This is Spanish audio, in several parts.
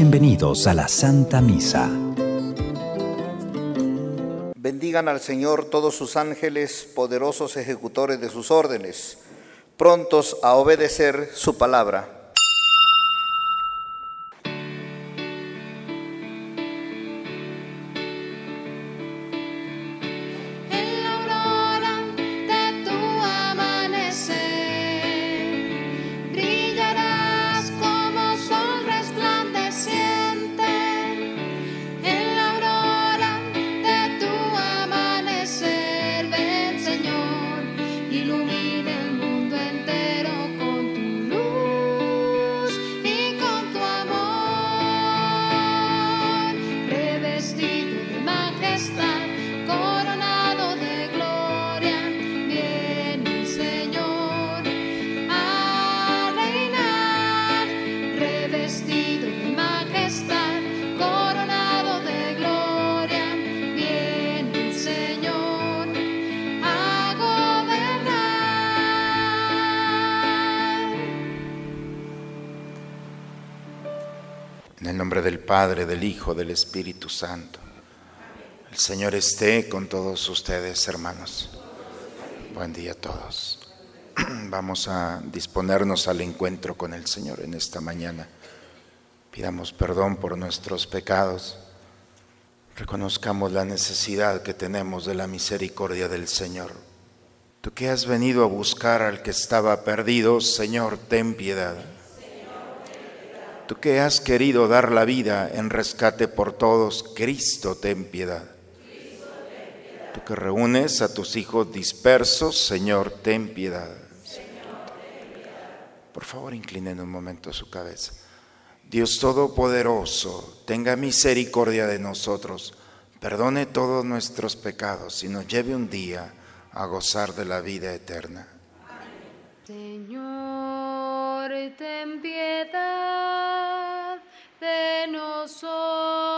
Bienvenidos a la Santa Misa. Bendigan al Señor todos sus ángeles, poderosos ejecutores de sus órdenes, prontos a obedecer su palabra. Del Padre, del Hijo, del Espíritu Santo. El Señor esté con todos ustedes, hermanos. Buen día a todos. Vamos a disponernos al encuentro con el Señor en esta mañana. Pidamos perdón por nuestros pecados. Reconozcamos la necesidad que tenemos de la misericordia del Señor. Tú que has venido a buscar al que estaba perdido, Señor, ten piedad. Tú que has querido dar la vida en rescate por todos, Cristo, ten piedad. Tú que reúnes a tus hijos dispersos, Señor, ten piedad. Por favor, inclinen un momento su cabeza. Dios Todopoderoso, tenga misericordia de nosotros, perdone todos nuestros pecados y nos lleve un día a gozar de la vida eterna. Señor, ten piedad de nosotros.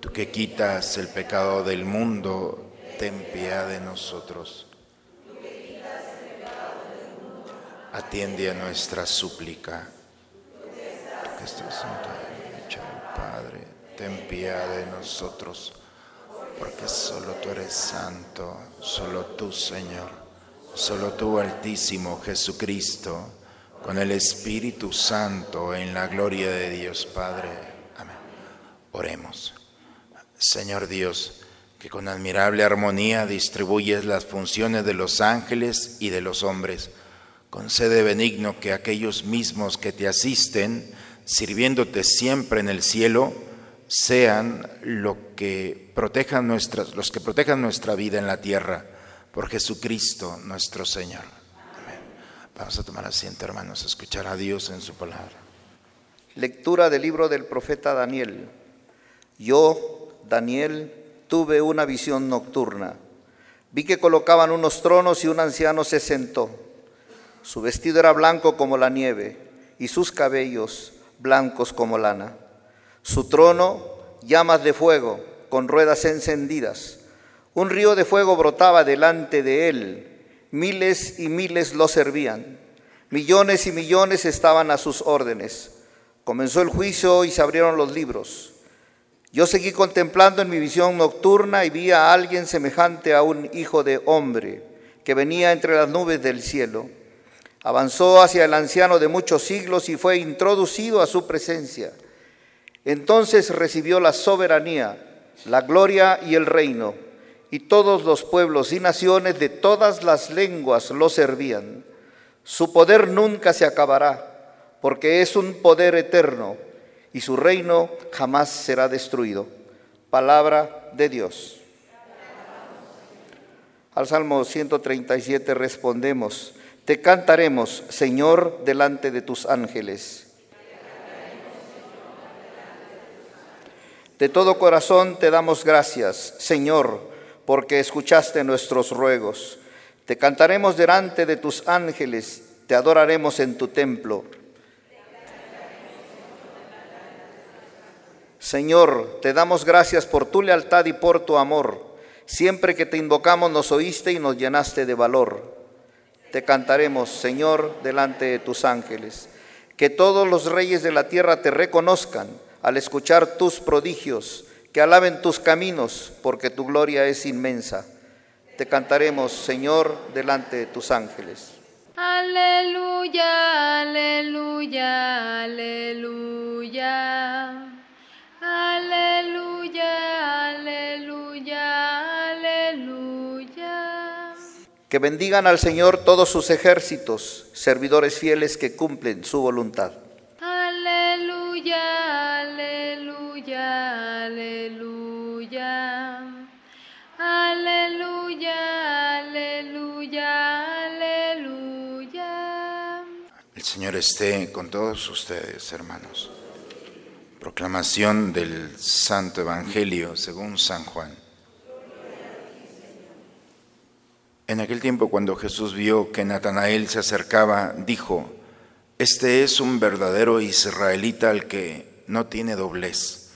tú que quitas el pecado del mundo, ten piedad de nosotros. Atiende a nuestra súplica. Tú que estás derecha del Padre, ten piedad de nosotros, porque solo tú eres santo, solo tú, Señor, solo tú, Altísimo Jesucristo, con el Espíritu Santo, en la gloria de Dios Padre. Amén. Oremos. Señor Dios, que con admirable armonía distribuyes las funciones de los ángeles y de los hombres, concede benigno que aquellos mismos que te asisten, sirviéndote siempre en el cielo, sean lo que protejan nuestras, los que protejan nuestra vida en la tierra, por Jesucristo nuestro Señor. Vamos a tomar asiento, hermanos, a escuchar a Dios en su palabra. Lectura del libro del profeta Daniel. Yo, Daniel, tuve una visión nocturna. Vi que colocaban unos tronos y un anciano se sentó. Su vestido era blanco como la nieve y sus cabellos blancos como lana. Su trono llamas de fuego con ruedas encendidas. Un río de fuego brotaba delante de él. Miles y miles lo servían. Millones y millones estaban a sus órdenes. Comenzó el juicio y se abrieron los libros. Yo seguí contemplando en mi visión nocturna y vi a alguien semejante a un hijo de hombre que venía entre las nubes del cielo. Avanzó hacia el anciano de muchos siglos y fue introducido a su presencia. Entonces recibió la soberanía, la gloria y el reino, y todos los pueblos y naciones de todas las lenguas lo servían. Su poder nunca se acabará, porque es un poder eterno y su reino jamás será destruido. Palabra de Dios. Al Salmo 137 respondemos, te cantaremos, Señor, delante de tus ángeles. De todo corazón te damos gracias, Señor, porque escuchaste nuestros ruegos. Te cantaremos delante de tus ángeles, te adoraremos en tu templo. Señor, te damos gracias por tu lealtad y por tu amor. Siempre que te invocamos nos oíste y nos llenaste de valor. Te cantaremos, Señor, delante de tus ángeles. Que todos los reyes de la tierra te reconozcan al escuchar tus prodigios, que alaben tus caminos, porque tu gloria es inmensa. Te cantaremos, Señor, delante de tus ángeles. Aleluya, aleluya, aleluya. Que bendigan al Señor todos sus ejércitos, servidores fieles que cumplen su voluntad. Aleluya, aleluya, aleluya. Aleluya, aleluya, aleluya. El Señor esté con todos ustedes, hermanos. Proclamación del Santo Evangelio según San Juan. En aquel tiempo cuando Jesús vio que Natanael se acercaba, dijo, Este es un verdadero israelita al que no tiene doblez.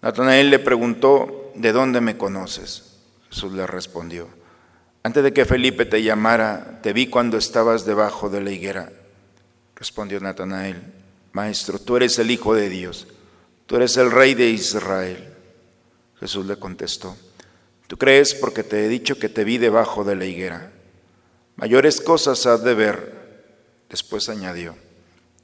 Natanael le preguntó, ¿de dónde me conoces? Jesús le respondió, Antes de que Felipe te llamara, te vi cuando estabas debajo de la higuera. Respondió Natanael, Maestro, tú eres el Hijo de Dios tú eres el rey de Israel. Jesús le contestó, tú crees porque te he dicho que te vi debajo de la higuera. Mayores cosas has de ver. Después añadió,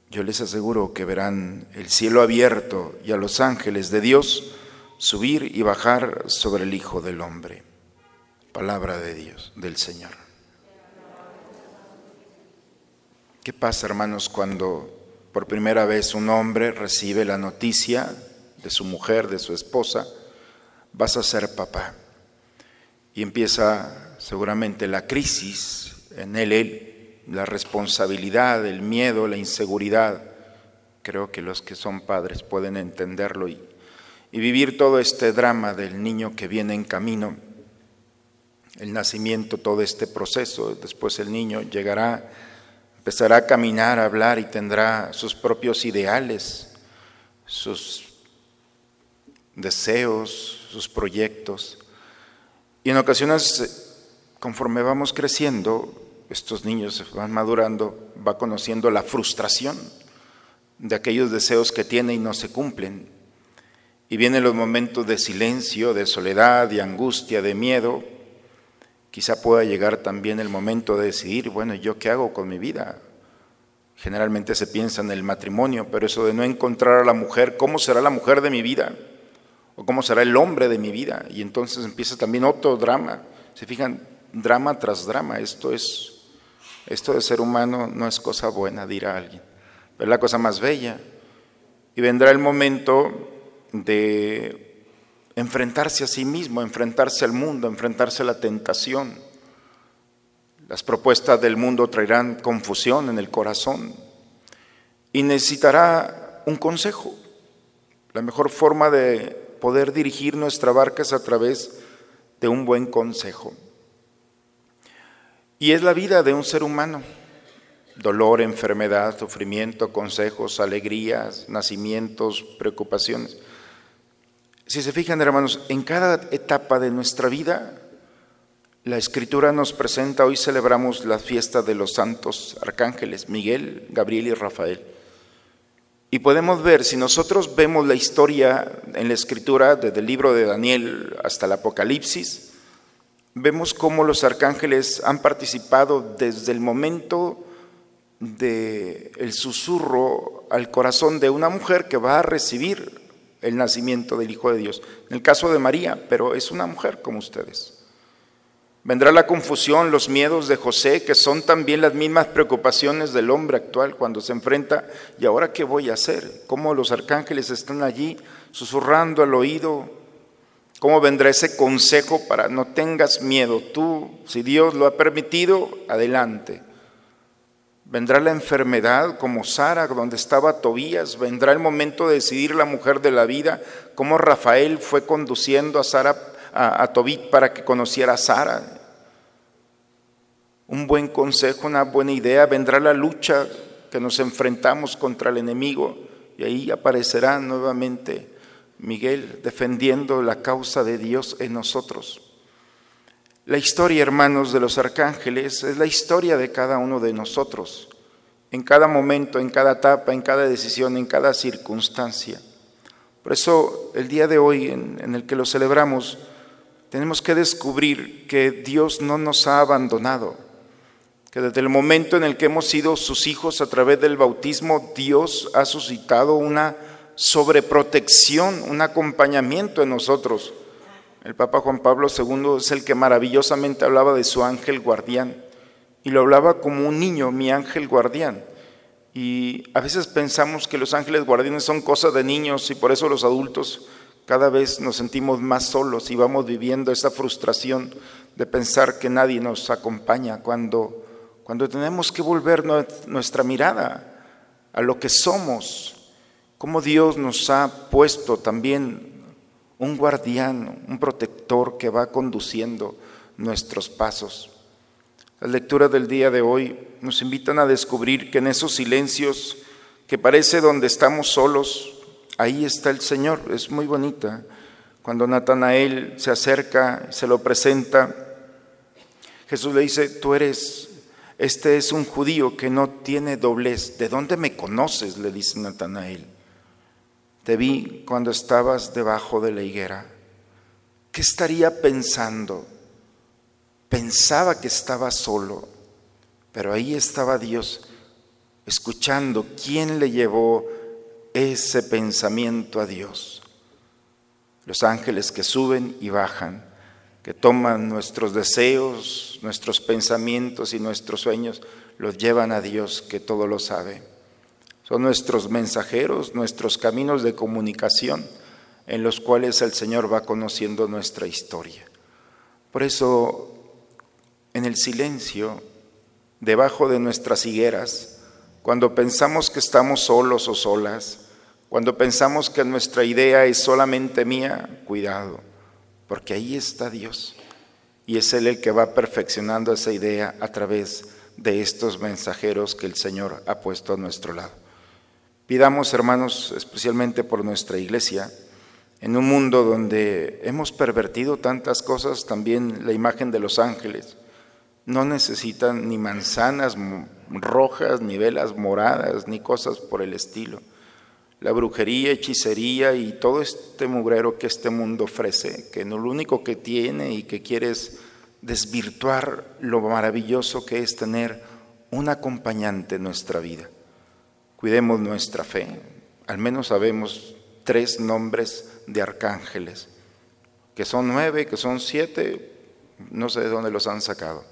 yo les aseguro que verán el cielo abierto y a los ángeles de Dios subir y bajar sobre el Hijo del Hombre. Palabra de Dios, del Señor. ¿Qué pasa, hermanos, cuando por primera vez un hombre recibe la noticia de su mujer, de su esposa, vas a ser papá. Y empieza seguramente la crisis en él, la responsabilidad, el miedo, la inseguridad. Creo que los que son padres pueden entenderlo y, y vivir todo este drama del niño que viene en camino, el nacimiento, todo este proceso. Después el niño llegará empezará a caminar, a hablar y tendrá sus propios ideales, sus deseos, sus proyectos. Y en ocasiones, conforme vamos creciendo, estos niños van madurando, va conociendo la frustración de aquellos deseos que tiene y no se cumplen. Y vienen los momentos de silencio, de soledad, de angustia, de miedo, Quizá pueda llegar también el momento de decidir, bueno, ¿yo qué hago con mi vida? Generalmente se piensa en el matrimonio, pero eso de no encontrar a la mujer, ¿cómo será la mujer de mi vida? ¿O cómo será el hombre de mi vida? Y entonces empieza también otro drama. Se fijan, drama tras drama. Esto es, esto de ser humano no es cosa buena, dirá alguien, pero es la cosa más bella. Y vendrá el momento de enfrentarse a sí mismo, enfrentarse al mundo, enfrentarse a la tentación. Las propuestas del mundo traerán confusión en el corazón y necesitará un consejo. La mejor forma de poder dirigir nuestra barca es a través de un buen consejo. Y es la vida de un ser humano. Dolor, enfermedad, sufrimiento, consejos, alegrías, nacimientos, preocupaciones. Si se fijan, hermanos, en cada etapa de nuestra vida La escritura nos presenta, hoy celebramos la fiesta de los santos arcángeles, Miguel, Gabriel y Rafael. Y podemos ver, si nosotros vemos la historia en la escritura, desde el libro de Daniel hasta el Apocalipsis, vemos cómo los arcángeles han participado desde el momento del el susurro al corazón de una mujer que va a recibir el nacimiento del Hijo de Dios. En el caso de María, pero es una mujer como ustedes. Vendrá la confusión, los miedos de José, que son también las mismas preocupaciones del hombre actual cuando se enfrenta, ¿y ahora qué voy a hacer? ¿Cómo los arcángeles están allí susurrando al oído? ¿Cómo vendrá ese consejo para no tengas miedo? Tú, si Dios lo ha permitido, adelante. Vendrá la enfermedad como Sara, donde estaba Tobías. Vendrá el momento de decidir la mujer de la vida, como Rafael fue conduciendo a Sara a, Tobit para que conociera a Sara. Un buen consejo, una buena idea, vendrá la lucha que nos enfrentamos contra el enemigo y ahí aparecerá nuevamente Miguel defendiendo la causa de Dios en nosotros. La historia, hermanos, de los arcángeles es la historia de cada uno de nosotros, en cada momento, en cada etapa, en cada decisión, en cada circunstancia. Por eso el día de hoy en, en el que lo celebramos, tenemos que descubrir que Dios no nos ha abandonado, que desde el momento en el que hemos sido sus hijos a través del bautismo, Dios ha suscitado una sobreprotección, un acompañamiento en nosotros. El Papa Juan Pablo II es el que maravillosamente hablaba de su ángel guardián y lo hablaba como un niño, mi ángel guardián. Y a veces pensamos que los ángeles guardianes son cosas de niños y por eso los adultos cada vez nos sentimos más solos y vamos viviendo esa frustración de pensar que nadie nos acompaña cuando, cuando tenemos que volver nuestra mirada a lo que somos, como Dios nos ha puesto también un guardián, un protector que va conduciendo nuestros pasos. Las lecturas del día de hoy nos invitan a descubrir que en esos silencios que parece donde estamos solos, ahí está el Señor, es muy bonita. Cuando Natanael se acerca, se lo presenta, Jesús le dice, tú eres, este es un judío que no tiene doblez. ¿De dónde me conoces? le dice Natanael. Te vi cuando estabas debajo de la higuera. ¿Qué estaría pensando? Pensaba que estaba solo, pero ahí estaba Dios escuchando quién le llevó ese pensamiento a Dios. Los ángeles que suben y bajan, que toman nuestros deseos, nuestros pensamientos y nuestros sueños, los llevan a Dios que todo lo sabe. Son nuestros mensajeros, nuestros caminos de comunicación en los cuales el Señor va conociendo nuestra historia. Por eso, en el silencio, debajo de nuestras higueras, cuando pensamos que estamos solos o solas, cuando pensamos que nuestra idea es solamente mía, cuidado, porque ahí está Dios. Y es Él el que va perfeccionando esa idea a través de estos mensajeros que el Señor ha puesto a nuestro lado. Pidamos, hermanos, especialmente por nuestra iglesia, en un mundo donde hemos pervertido tantas cosas, también la imagen de los ángeles. No necesitan ni manzanas rojas, ni velas moradas, ni cosas por el estilo la brujería, hechicería y todo este mugrero que este mundo ofrece, que no lo único que tiene y que quiere es desvirtuar lo maravilloso que es tener un acompañante en nuestra vida. Cuidemos nuestra fe. Al menos sabemos tres nombres de arcángeles, que son nueve, que son siete, no sé de dónde los han sacado.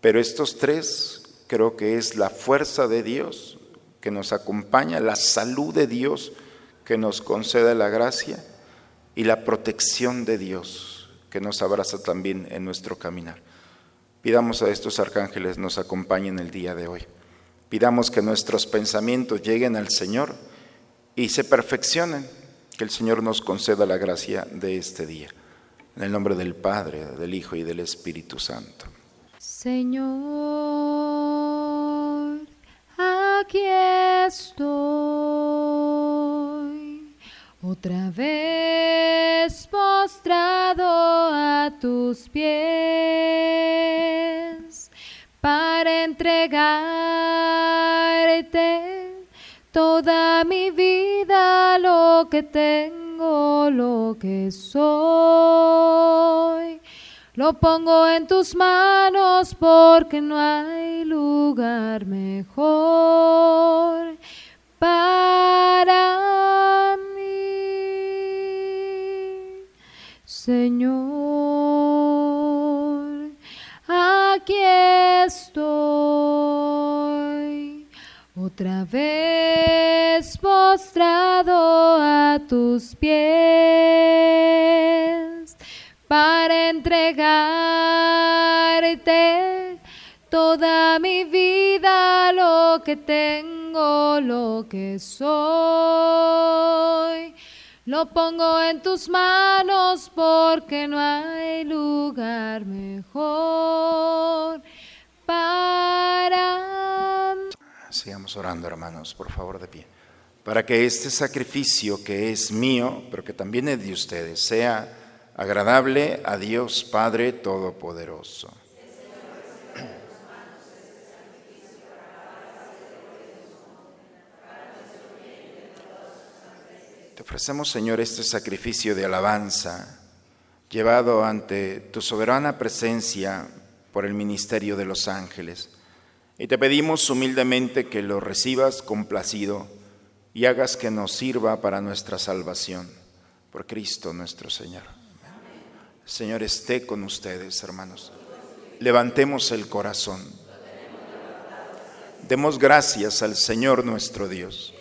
Pero estos tres creo que es la fuerza de Dios que nos acompaña, la salud de Dios que nos concede la gracia y la protección de Dios que nos abraza también en nuestro caminar. Pidamos a estos arcángeles nos acompañen el día de hoy. Pidamos que nuestros pensamientos lleguen al Señor y se perfeccionen, que el Señor nos conceda la gracia de este día. En el nombre del Padre, del Hijo y del Espíritu Santo. Señor aquí estoy, otra vez postrado a tus pies para entregarte toda mi vida, lo que tengo, lo que soy. Lo pongo en tus manos porque no hay lugar mejor para mí, Señor. Aquí estoy otra vez postrado a tus pies entregarte toda mi vida, lo que tengo, lo que soy. Lo pongo en tus manos porque no hay lugar mejor para. Sigamos orando, hermanos, por favor, de pie. Para que este sacrificio que es mío, pero que también es de ustedes, sea agradable a Dios Padre Todopoderoso. Te ofrecemos, Señor, este sacrificio de alabanza llevado ante tu soberana presencia por el ministerio de los ángeles. Y te pedimos humildemente que lo recibas complacido y hagas que nos sirva para nuestra salvación. Por Cristo nuestro Señor. Señor esté con ustedes, hermanos. Levantemos el corazón. Demos gracias al Señor nuestro Dios.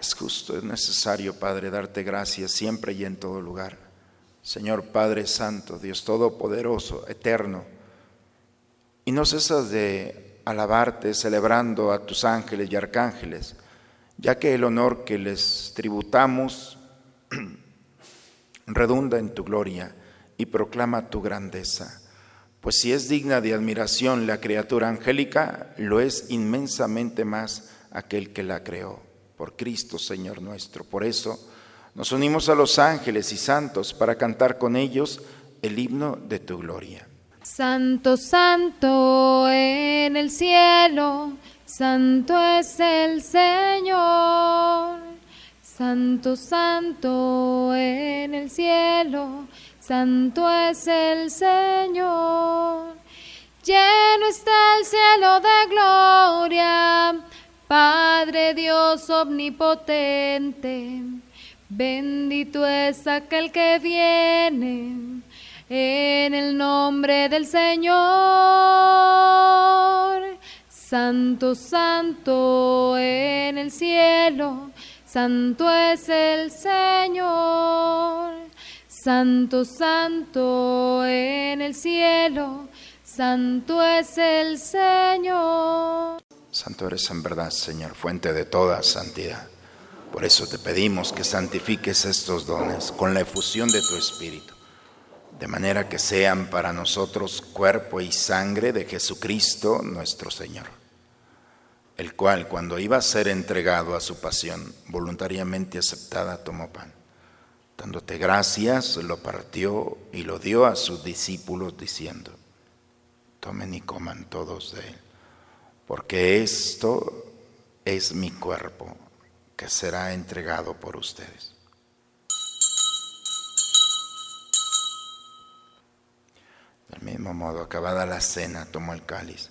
Es justo, es necesario, Padre, darte gracias siempre y en todo lugar. Señor Padre Santo, Dios Todopoderoso, eterno. Y no cesas de alabarte, celebrando a tus ángeles y arcángeles, ya que el honor que les tributamos redunda en tu gloria y proclama tu grandeza. Pues si es digna de admiración la criatura angélica, lo es inmensamente más aquel que la creó, por Cristo Señor nuestro. Por eso nos unimos a los ángeles y santos para cantar con ellos el himno de tu gloria. Santo, santo en el cielo, santo es el Señor. Santo, santo en el cielo, santo es el Señor. Lleno está el cielo de gloria, Padre Dios omnipotente. Bendito es aquel que viene en el nombre del Señor. Santo, santo en el cielo, santo es el Señor. Santo, santo en el cielo, santo es el Señor. Santo eres en verdad, Señor, fuente de toda santidad. Por eso te pedimos que santifiques estos dones con la efusión de tu Espíritu, de manera que sean para nosotros cuerpo y sangre de Jesucristo nuestro Señor, el cual cuando iba a ser entregado a su pasión, voluntariamente aceptada, tomó pan. Dándote gracias, lo partió y lo dio a sus discípulos diciendo, tomen y coman todos de él, porque esto es mi cuerpo que será entregado por ustedes. Del mismo modo, acabada la cena, tomó el cáliz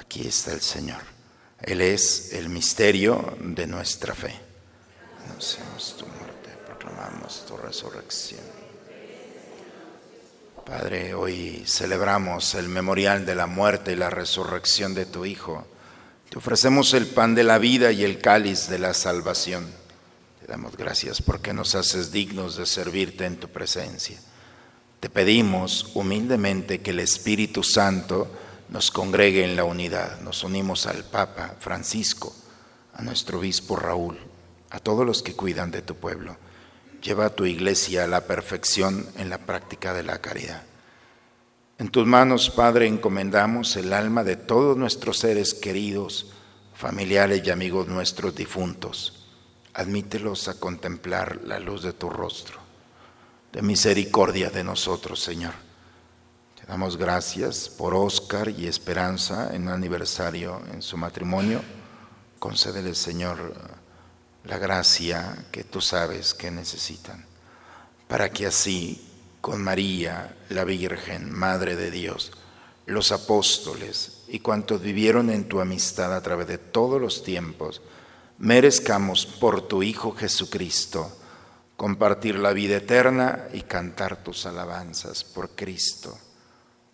Aquí está el Señor. Él es el misterio de nuestra fe. Anunciamos tu muerte, proclamamos tu resurrección. Padre, hoy celebramos el memorial de la muerte y la resurrección de tu Hijo. Te ofrecemos el pan de la vida y el cáliz de la salvación. Te damos gracias porque nos haces dignos de servirte en tu presencia. Te pedimos humildemente que el Espíritu Santo nos congregue en la unidad. Nos unimos al Papa Francisco, a nuestro obispo Raúl, a todos los que cuidan de tu pueblo. Lleva a tu iglesia a la perfección en la práctica de la caridad. En tus manos, Padre, encomendamos el alma de todos nuestros seres queridos, familiares y amigos nuestros difuntos. Admítelos a contemplar la luz de tu rostro. De misericordia de nosotros, Señor. Damos gracias por Oscar y Esperanza en un aniversario en su matrimonio. Concédele, Señor, la gracia que tú sabes que necesitan, para que así con María, la Virgen, Madre de Dios, los apóstoles y cuantos vivieron en tu amistad a través de todos los tiempos, merezcamos por tu Hijo Jesucristo compartir la vida eterna y cantar tus alabanzas por Cristo,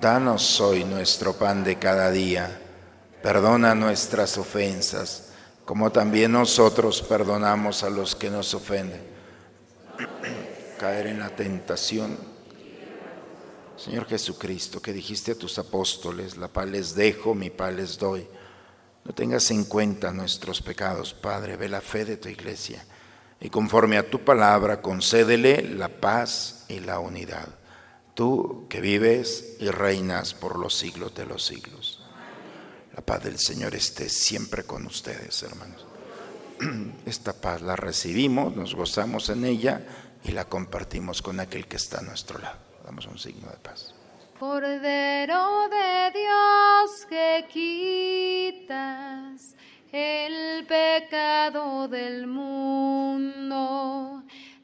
Danos hoy nuestro pan de cada día. Perdona nuestras ofensas, como también nosotros perdonamos a los que nos ofenden caer en la tentación. Señor Jesucristo, que dijiste a tus apóstoles, la paz les dejo, mi paz les doy. No tengas en cuenta nuestros pecados, Padre, ve la fe de tu iglesia y conforme a tu palabra concédele la paz y la unidad. Tú que vives y reinas por los siglos de los siglos. La paz del Señor esté siempre con ustedes, hermanos. Esta paz la recibimos, nos gozamos en ella y la compartimos con aquel que está a nuestro lado. Damos un signo de paz. Cordero de Dios que quitas el pecado del mundo,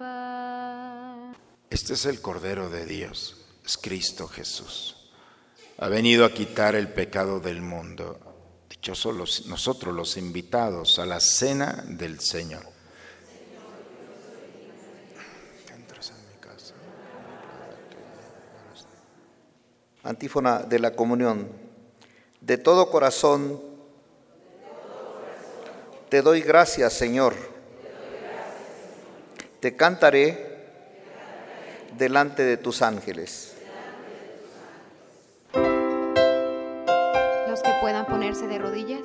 paz. Este es el Cordero de Dios, es Cristo Jesús. Ha venido a quitar el pecado del mundo Dichosos nosotros los invitados a la cena del Señor. Antífona de la comunión. De todo corazón te doy gracias, Señor. Te cantaré delante de tus ángeles. puedan ponerse de rodillas.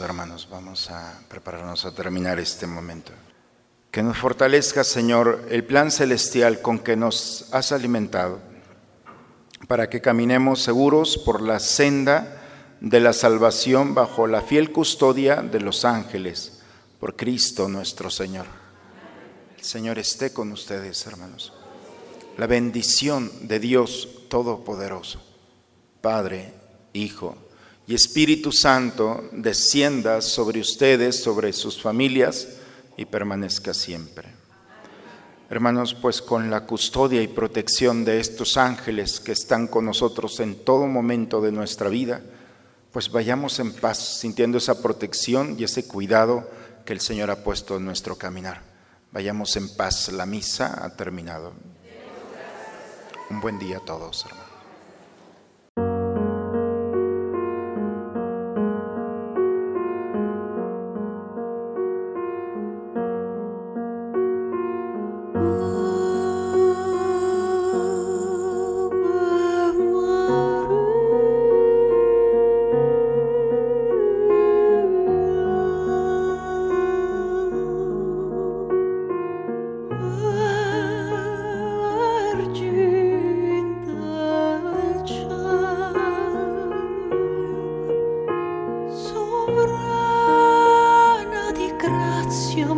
Hermanos, vamos a prepararnos a terminar este momento. Que nos fortalezca, Señor, el plan celestial con que nos has alimentado, para que caminemos seguros por la senda de la salvación bajo la fiel custodia de los ángeles, por Cristo nuestro Señor. El Señor esté con ustedes, hermanos. La bendición de Dios Todopoderoso, Padre, Hijo y Espíritu Santo, descienda sobre ustedes, sobre sus familias, y permanezca siempre. Hermanos, pues con la custodia y protección de estos ángeles que están con nosotros en todo momento de nuestra vida, pues vayamos en paz, sintiendo esa protección y ese cuidado que el Señor ha puesto en nuestro caminar. Vayamos en paz, la misa ha terminado. Un buen día a todos, hermanos. Sovrana di grazia,